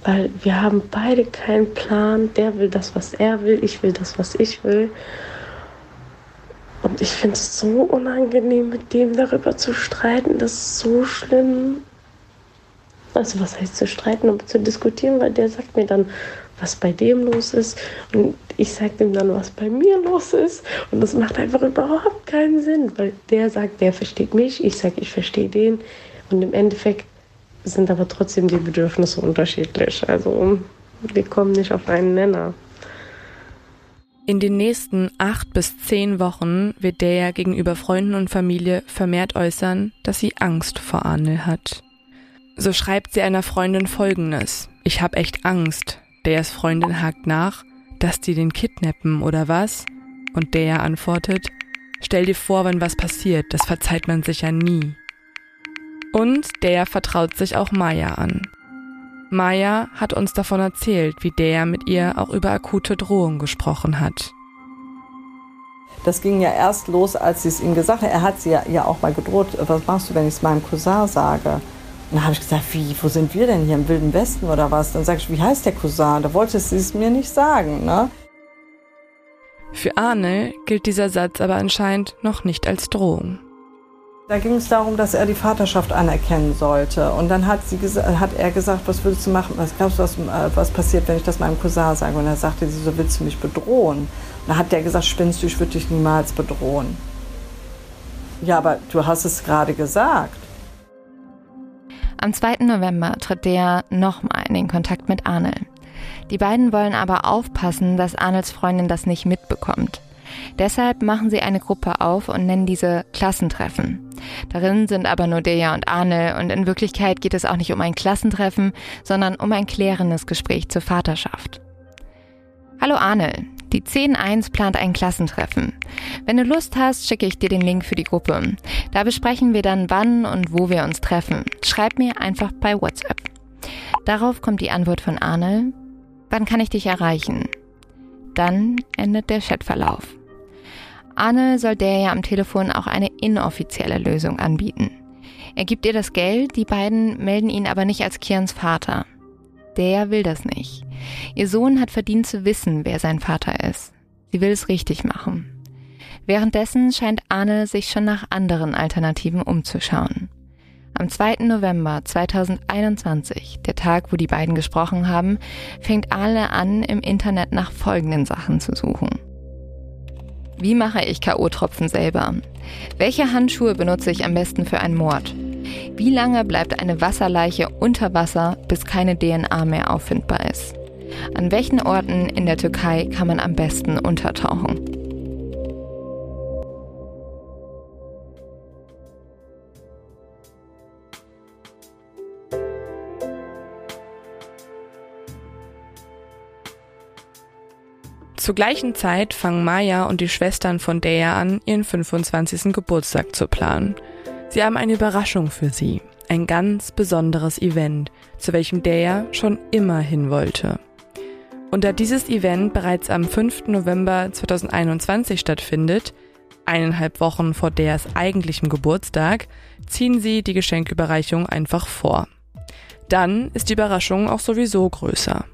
weil wir haben beide keinen Plan. Der will das, was er will, ich will das, was ich will. Und ich finde es so unangenehm, mit dem darüber zu streiten. Das ist so schlimm. Also was heißt zu streiten, aber zu diskutieren, weil der sagt mir dann, was bei dem los ist. Und ich sage ihm dann, was bei mir los ist. Und das macht einfach überhaupt keinen Sinn, weil der sagt, der versteht mich, ich sage, ich verstehe den. Und im Endeffekt sind aber trotzdem die Bedürfnisse unterschiedlich. Also wir kommen nicht auf einen Nenner. In den nächsten acht bis zehn Wochen wird der gegenüber Freunden und Familie vermehrt äußern, dass sie Angst vor Arnel hat. So schreibt sie einer Freundin folgendes. Ich hab echt Angst. Deas Freundin hakt nach, dass die den kidnappen oder was? Und der antwortet, stell dir vor, wenn was passiert, das verzeiht man sich ja nie. Und der vertraut sich auch Maya an. Maya hat uns davon erzählt, wie der mit ihr auch über akute Drohungen gesprochen hat. Das ging ja erst los, als sie es ihm gesagt hat. Er hat sie ja, ja auch mal gedroht, was machst du, wenn ich es meinem Cousin sage? Dann habe ich gesagt, wie, wo sind wir denn hier im Wilden Westen oder was? Dann sage ich, wie heißt der Cousin? Da wollte sie es mir nicht sagen, ne? Für Arne gilt dieser Satz aber anscheinend noch nicht als Drohung. Da ging es darum, dass er die Vaterschaft anerkennen sollte. Und dann hat, sie hat er gesagt, was würdest du machen? Was glaubst du, was, äh, was passiert, wenn ich das meinem Cousin sage? Und er sagte sie, so willst du mich bedrohen? Und dann hat der gesagt, spinnst du, ich würde dich niemals bedrohen. Ja, aber du hast es gerade gesagt. Am 2. November tritt der nochmal in den Kontakt mit Arnel. Die beiden wollen aber aufpassen, dass Arnels Freundin das nicht mitbekommt. Deshalb machen sie eine Gruppe auf und nennen diese Klassentreffen. Darin sind aber nur Deja und Arne und in Wirklichkeit geht es auch nicht um ein Klassentreffen, sondern um ein klärendes Gespräch zur Vaterschaft. Hallo Arne, die 10.1 plant ein Klassentreffen. Wenn du Lust hast, schicke ich dir den Link für die Gruppe. Da besprechen wir dann, wann und wo wir uns treffen. Schreib mir einfach bei WhatsApp. Darauf kommt die Antwort von Arne. Wann kann ich dich erreichen? Dann endet der Chatverlauf. Arne soll der ja am Telefon auch eine inoffizielle Lösung anbieten. Er gibt ihr das Geld, die beiden melden ihn aber nicht als Kians Vater. Der will das nicht. Ihr Sohn hat verdient zu wissen, wer sein Vater ist. Sie will es richtig machen. Währenddessen scheint Arne sich schon nach anderen Alternativen umzuschauen. Am 2. November 2021, der Tag, wo die beiden gesprochen haben, fängt Arne an, im Internet nach folgenden Sachen zu suchen. Wie mache ich K.O.-Tropfen selber? Welche Handschuhe benutze ich am besten für einen Mord? Wie lange bleibt eine Wasserleiche unter Wasser, bis keine DNA mehr auffindbar ist? An welchen Orten in der Türkei kann man am besten untertauchen? Zur gleichen Zeit fangen Maya und die Schwestern von Dea an, ihren 25. Geburtstag zu planen. Sie haben eine Überraschung für sie, ein ganz besonderes Event, zu welchem Dea schon immer hin wollte. Und da dieses Event bereits am 5. November 2021 stattfindet, eineinhalb Wochen vor Deas eigentlichem Geburtstag, ziehen sie die Geschenküberreichung einfach vor. Dann ist die Überraschung auch sowieso größer.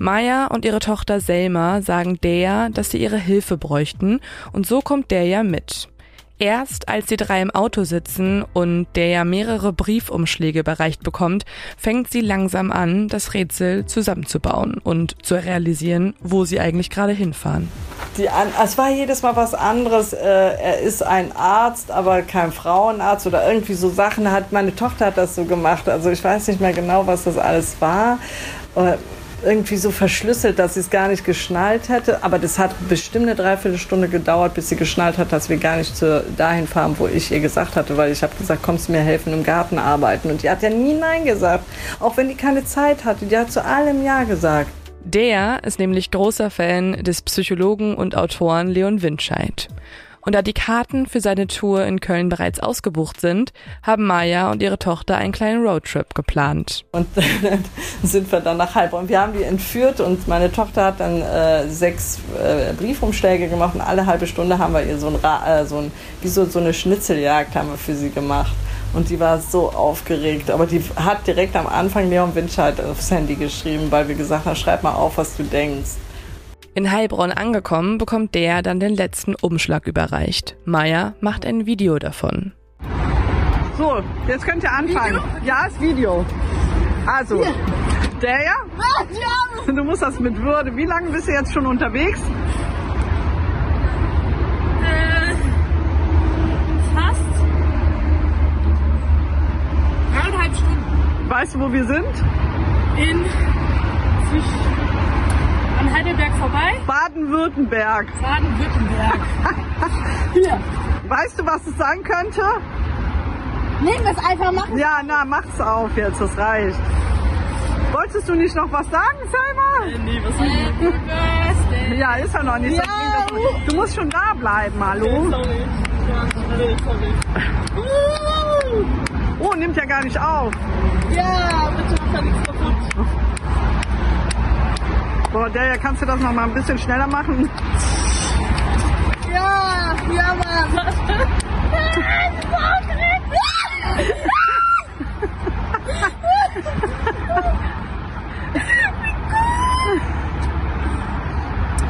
Maya und ihre Tochter Selma sagen Dea, dass sie ihre Hilfe bräuchten und so kommt Dea mit. Erst als die drei im Auto sitzen und der ja mehrere Briefumschläge überreicht bekommt, fängt sie langsam an, das Rätsel zusammenzubauen und zu realisieren, wo sie eigentlich gerade hinfahren. An, es war jedes Mal was anderes. Äh, er ist ein Arzt, aber kein Frauenarzt oder irgendwie so Sachen hat. Meine Tochter hat das so gemacht. Also ich weiß nicht mehr genau, was das alles war. Irgendwie so verschlüsselt, dass sie es gar nicht geschnallt hätte. Aber das hat bestimmt eine Dreiviertelstunde gedauert, bis sie geschnallt hat, dass wir gar nicht zu, dahin fahren, wo ich ihr gesagt hatte, weil ich habe gesagt, kommst du mir helfen im Garten arbeiten. Und die hat ja nie Nein gesagt, auch wenn die keine Zeit hatte. Die hat zu allem Ja gesagt. Der ist nämlich großer Fan des Psychologen und Autoren Leon Windscheid. Und da die Karten für seine Tour in Köln bereits ausgebucht sind, haben Maya und ihre Tochter einen kleinen Roadtrip geplant. Und dann sind wir dann nach Heilbronn. Wir haben die entführt und meine Tochter hat dann äh, sechs äh, Briefumschläge gemacht und alle halbe Stunde haben wir ihr so ein, äh, so ein wie so, so eine Schnitzeljagd haben wir für sie gemacht. Und die war so aufgeregt. Aber die hat direkt am Anfang Leon Winscheid aufs Handy geschrieben, weil wir gesagt haben, schreib mal auf, was du denkst. In Heilbronn angekommen, bekommt der dann den letzten Umschlag überreicht. Maya macht ein Video davon. So, jetzt könnt ihr anfangen. Video? Ja, ist Video. Also, Hier. der ja? Du musst das mit Würde. Wie lange bist du jetzt schon unterwegs? Äh, fast dreieinhalb Stunden. Weißt du, wo wir sind? In an Heidelberg vorbei? Baden-Württemberg. Baden-Württemberg. Hier. Weißt du, was es sein könnte? Nehmen wir es einfach machen. Ja, na, mach's auf jetzt, das reicht. Wolltest du nicht noch was sagen, Selma? Äh, nee, was Happy Ja, ist ja noch nicht. Ja. Du musst schon da bleiben, hallo? Okay, sorry. Ja, sorry. Oh, nimmt ja gar nicht auf. Ja, bitte mach da nichts kaputt. Boah, der, kannst du das noch mal ein bisschen schneller machen? Ja, ja, Mann.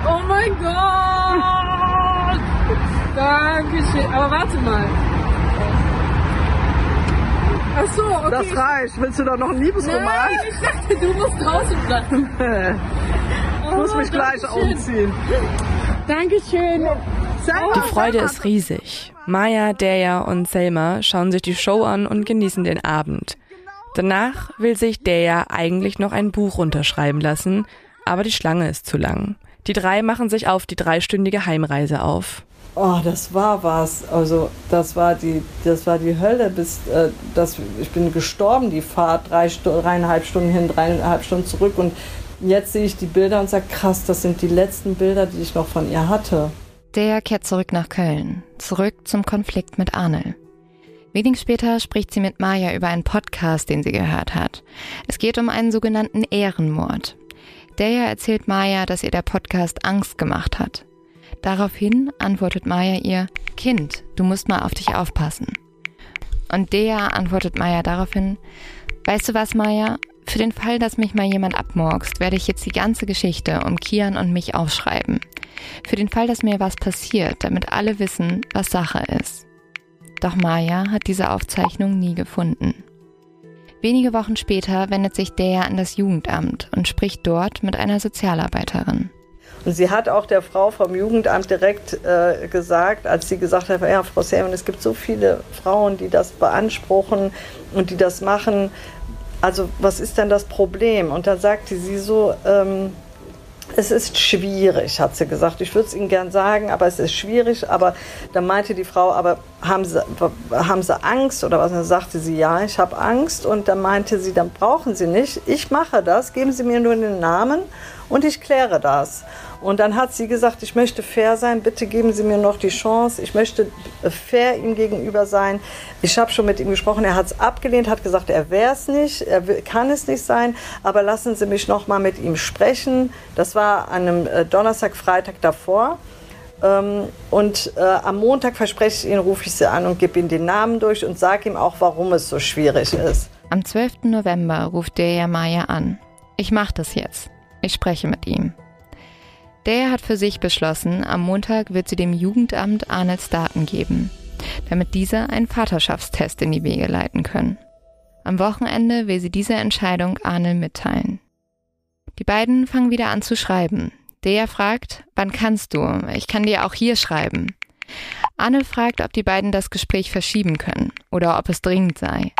oh mein Gott! Dankeschön. Aber warte mal. Ach so, okay. Das reicht. Willst du da noch ein Liebesroman? Nein, ich dachte, du musst draußen bleiben. ich muss mich gleich umziehen. Dankeschön. Die Freude ist riesig. Maya, Deja und Selma schauen sich die Show an und genießen den Abend. Danach will sich Deja eigentlich noch ein Buch unterschreiben lassen, aber die Schlange ist zu lang. Die drei machen sich auf die dreistündige Heimreise auf. Oh, das war was. Also das war die, das war die Hölle. Bis äh, das, ich bin gestorben die Fahrt drei Stu dreieinhalb Stunden hin, dreieinhalb Stunden zurück und jetzt sehe ich die Bilder und sage krass, das sind die letzten Bilder, die ich noch von ihr hatte. Der kehrt zurück nach Köln, zurück zum Konflikt mit Arnel. Wenig später spricht sie mit Maya über einen Podcast, den sie gehört hat. Es geht um einen sogenannten Ehrenmord. Der erzählt Maya, dass ihr der Podcast Angst gemacht hat. Daraufhin antwortet Maya ihr, Kind, du musst mal auf dich aufpassen. Und Dea antwortet Maya daraufhin, weißt du was, Maya? Für den Fall, dass mich mal jemand abmorkst, werde ich jetzt die ganze Geschichte um Kian und mich aufschreiben. Für den Fall, dass mir was passiert, damit alle wissen, was Sache ist. Doch Maya hat diese Aufzeichnung nie gefunden. Wenige Wochen später wendet sich der an das Jugendamt und spricht dort mit einer Sozialarbeiterin. Und sie hat auch der Frau vom Jugendamt direkt äh, gesagt, als sie gesagt hat, ja, Frau Sermon, es gibt so viele Frauen, die das beanspruchen und die das machen. Also was ist denn das Problem? Und da sagte sie so, ähm, es ist schwierig, hat sie gesagt. Ich würde es Ihnen gern sagen, aber es ist schwierig. Aber da meinte die Frau, aber haben Sie, haben sie Angst oder was? Dann sagte sie, ja, ich habe Angst. Und dann meinte sie, dann brauchen Sie nicht. Ich mache das. Geben Sie mir nur den Namen und ich kläre das. Und dann hat sie gesagt, ich möchte fair sein, bitte geben Sie mir noch die Chance, ich möchte fair ihm gegenüber sein. Ich habe schon mit ihm gesprochen, er hat es abgelehnt, hat gesagt, er wäre es nicht, er kann es nicht sein, aber lassen Sie mich noch mal mit ihm sprechen. Das war an einem äh, Donnerstag, Freitag davor. Ähm, und äh, am Montag verspreche ich Ihnen, rufe ich Sie an und gebe Ihnen den Namen durch und sage ihm auch, warum es so schwierig ist. Am 12. November ruft der Maya an. Ich mache das jetzt. Ich spreche mit ihm. Der hat für sich beschlossen, am Montag wird sie dem Jugendamt Arnels Daten geben, damit diese einen Vaterschaftstest in die Wege leiten können. Am Wochenende will sie diese Entscheidung Arnel mitteilen. Die beiden fangen wieder an zu schreiben. Der fragt, wann kannst du? Ich kann dir auch hier schreiben. Arnel fragt, ob die beiden das Gespräch verschieben können oder ob es dringend sei.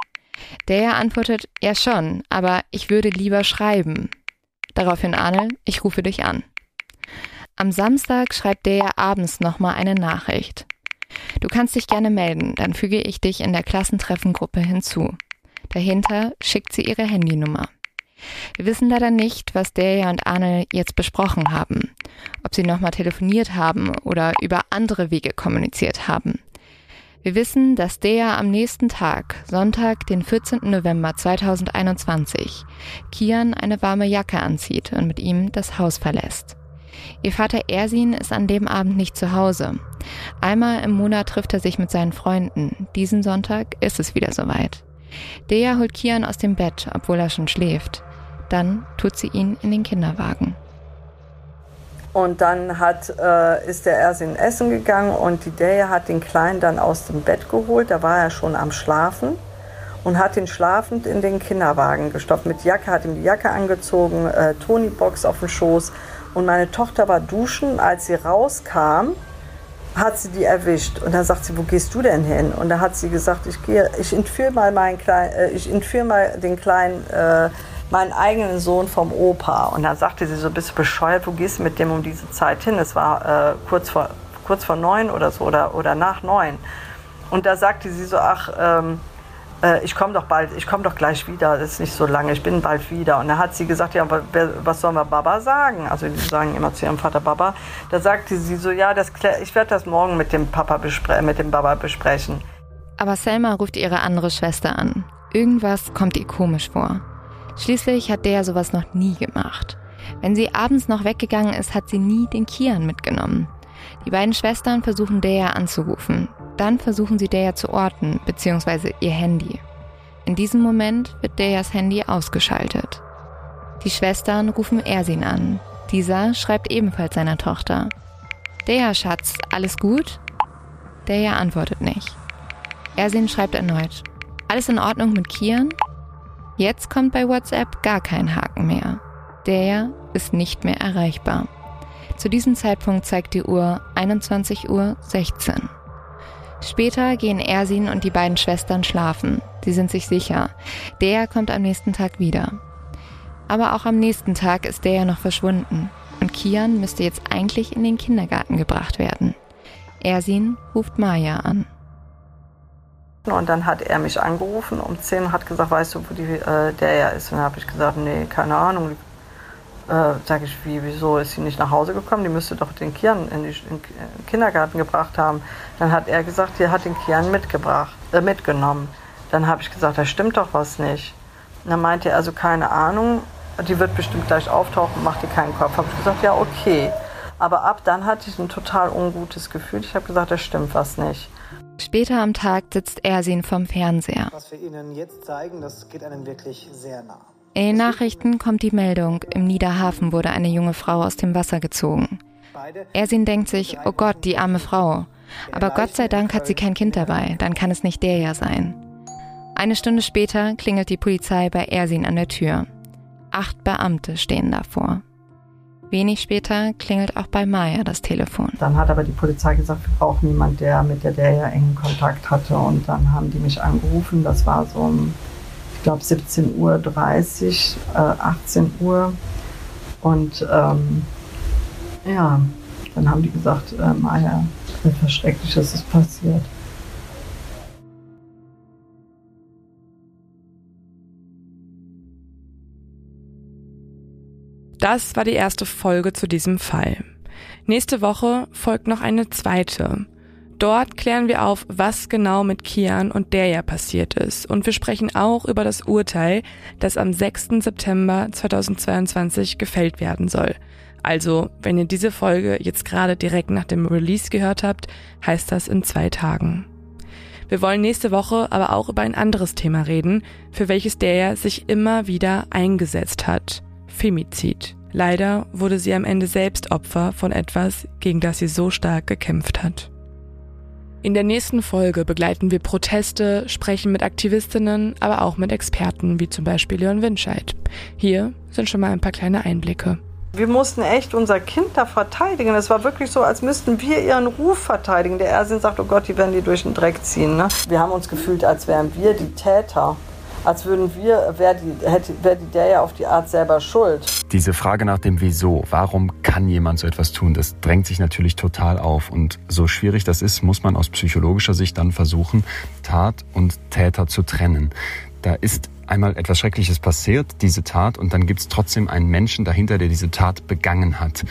Der antwortet, ja schon, aber ich würde lieber schreiben. Daraufhin Arnel, ich rufe dich an. Am Samstag schreibt der abends nochmal eine Nachricht. Du kannst dich gerne melden, dann füge ich dich in der Klassentreffengruppe hinzu. Dahinter schickt sie ihre Handynummer. Wir wissen leider nicht, was Deja und Arne jetzt besprochen haben, ob sie nochmal telefoniert haben oder über andere Wege kommuniziert haben. Wir wissen, dass Dea am nächsten Tag, Sonntag, den 14. November 2021, Kian eine warme Jacke anzieht und mit ihm das Haus verlässt. Ihr Vater Ersin ist an dem Abend nicht zu Hause. Einmal im Monat trifft er sich mit seinen Freunden. Diesen Sonntag ist es wieder soweit. Dea holt Kian aus dem Bett, obwohl er schon schläft. Dann tut sie ihn in den Kinderwagen. Und dann hat, äh, ist der Ersin essen gegangen und die Dea hat den Kleinen dann aus dem Bett geholt. Da war er schon am Schlafen und hat ihn schlafend in den Kinderwagen gestopft. Mit Jacke, hat ihm die Jacke angezogen, äh, Tony-Box auf dem Schoß und meine Tochter war duschen. Als sie rauskam, hat sie die erwischt. Und dann sagt sie, wo gehst du denn hin? Und da hat sie gesagt, ich gehe, ich entführe mal meinen kleinen, äh, ich entführe mal den kleinen, äh, meinen eigenen Sohn vom Opa. Und dann sagte sie so, bist du bescheuert, wo gehst du mit dem um diese Zeit hin? Es war äh, kurz vor, kurz vor neun oder so oder, oder nach neun. Und da sagte sie so, ach, ähm, äh, ich komme doch bald, ich komme doch gleich wieder, das ist nicht so lange, ich bin bald wieder. Und da hat sie gesagt, ja, was sollen wir Baba sagen? Also die sagen immer zu ihrem Vater Baba. Da sagte sie so, ja, das, ich werde das morgen mit dem Papa mit dem Baba besprechen. Aber Selma ruft ihre andere Schwester an. Irgendwas kommt ihr komisch vor. Schließlich hat der sowas noch nie gemacht. Wenn sie abends noch weggegangen ist, hat sie nie den Kian mitgenommen. Die beiden Schwestern versuchen Dea anzurufen. Dann versuchen sie Dea zu orten, beziehungsweise ihr Handy. In diesem Moment wird Deas Handy ausgeschaltet. Die Schwestern rufen Ersin an. Dieser schreibt ebenfalls seiner Tochter. Dea, Schatz, alles gut? Dea antwortet nicht. Ersin schreibt erneut. Alles in Ordnung mit Kian? Jetzt kommt bei WhatsApp gar kein Haken mehr. Der ist nicht mehr erreichbar. Zu diesem Zeitpunkt zeigt die Uhr 21.16 Uhr. Später gehen Ersin und die beiden Schwestern schlafen. Sie sind sich sicher, der kommt am nächsten Tag wieder. Aber auch am nächsten Tag ist der ja noch verschwunden und Kian müsste jetzt eigentlich in den Kindergarten gebracht werden. Ersin ruft Maya an. Und dann hat er mich angerufen um 10 und hat gesagt, weißt du, wo die, äh, der ja ist? Und dann habe ich gesagt, nee, keine Ahnung, äh, sage ich, wie, wieso ist sie nicht nach Hause gekommen? Die müsste doch den Kian in, den Kindergarten gebracht haben. Dann hat er gesagt, er hat den Kian mitgebracht, äh, mitgenommen. Dann habe ich gesagt, da stimmt doch was nicht. Und dann meinte er, also keine Ahnung, die wird bestimmt gleich auftauchen, macht dir keinen Kopf. Habe ich gesagt, ja, okay. Aber ab dann hatte ich ein total ungutes Gefühl. Ich habe gesagt, da stimmt was nicht. Später am Tag sitzt Ersin vom Fernseher. Was wir Ihnen jetzt zeigen, das geht einem wirklich sehr nah. In den Nachrichten kommt die Meldung, im Niederhafen wurde eine junge Frau aus dem Wasser gezogen. Ersin denkt sich, oh Gott, die arme Frau. Aber Gott sei Dank hat sie kein Kind dabei, dann kann es nicht der ja sein. Eine Stunde später klingelt die Polizei bei Ersin an der Tür. Acht Beamte stehen davor. Wenig später klingelt auch bei Maya das Telefon. Dann hat aber die Polizei gesagt, wir brauchen jemanden, der mit der der ja engen Kontakt hatte. Und dann haben die mich angerufen. Das war so um, ich glaube, 17.30 Uhr, äh, 18 Uhr. Und ähm, ja, dann haben die gesagt, äh, Maya, etwas Schreckliches ist passiert. Das war die erste Folge zu diesem Fall. Nächste Woche folgt noch eine zweite. Dort klären wir auf, was genau mit Kian und Derja passiert ist. Und wir sprechen auch über das Urteil, das am 6. September 2022 gefällt werden soll. Also, wenn ihr diese Folge jetzt gerade direkt nach dem Release gehört habt, heißt das in zwei Tagen. Wir wollen nächste Woche aber auch über ein anderes Thema reden, für welches Derja sich immer wieder eingesetzt hat. Femizid. Leider wurde sie am Ende selbst Opfer von etwas, gegen das sie so stark gekämpft hat. In der nächsten Folge begleiten wir Proteste, sprechen mit Aktivistinnen, aber auch mit Experten, wie zum Beispiel Leon Winscheid. Hier sind schon mal ein paar kleine Einblicke. Wir mussten echt unser Kind da verteidigen. Es war wirklich so, als müssten wir ihren Ruf verteidigen. Der Ersin sagt, oh Gott, die werden die durch den Dreck ziehen. Ne? Wir haben uns gefühlt, als wären wir die Täter als würden wir, wäre die, hätte, wär die der ja auf die Art selber schuld. Diese Frage nach dem Wieso, warum kann jemand so etwas tun, das drängt sich natürlich total auf. Und so schwierig das ist, muss man aus psychologischer Sicht dann versuchen, Tat und Täter zu trennen. Da ist einmal etwas Schreckliches passiert, diese Tat, und dann gibt es trotzdem einen Menschen dahinter, der diese Tat begangen hat.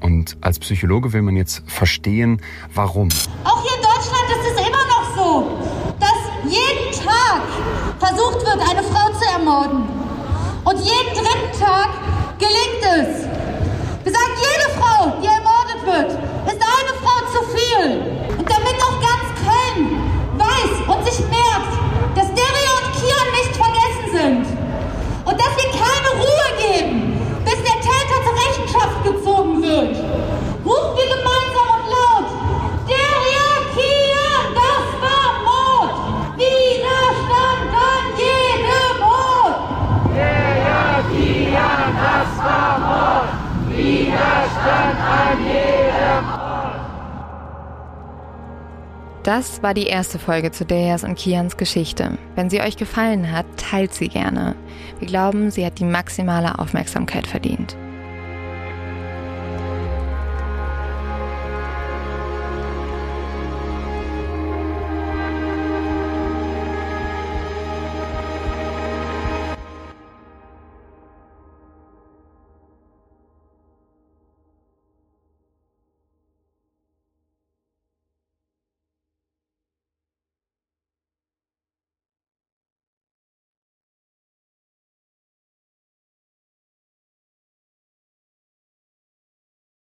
Und als Psychologe will man jetzt verstehen, warum. Auch hier in Deutschland ist es immer noch so, dass jeden Tag versucht wird, eine Frau zu ermorden. Und jeden dritten Tag gelingt es. Wir sagen, jede Frau, die ermordet wird, ist eine Frau zu viel. Und damit auch ganz Köln weiß und sich merkt, dass Deria und Kian nicht vergessen sind. Und dass wir keine Ruhe geben, bis der Täter zur Rechenschaft gezogen wird. Das war die erste Folge zu Dejas und Kians Geschichte. Wenn sie euch gefallen hat, teilt sie gerne. Wir glauben, sie hat die maximale Aufmerksamkeit verdient.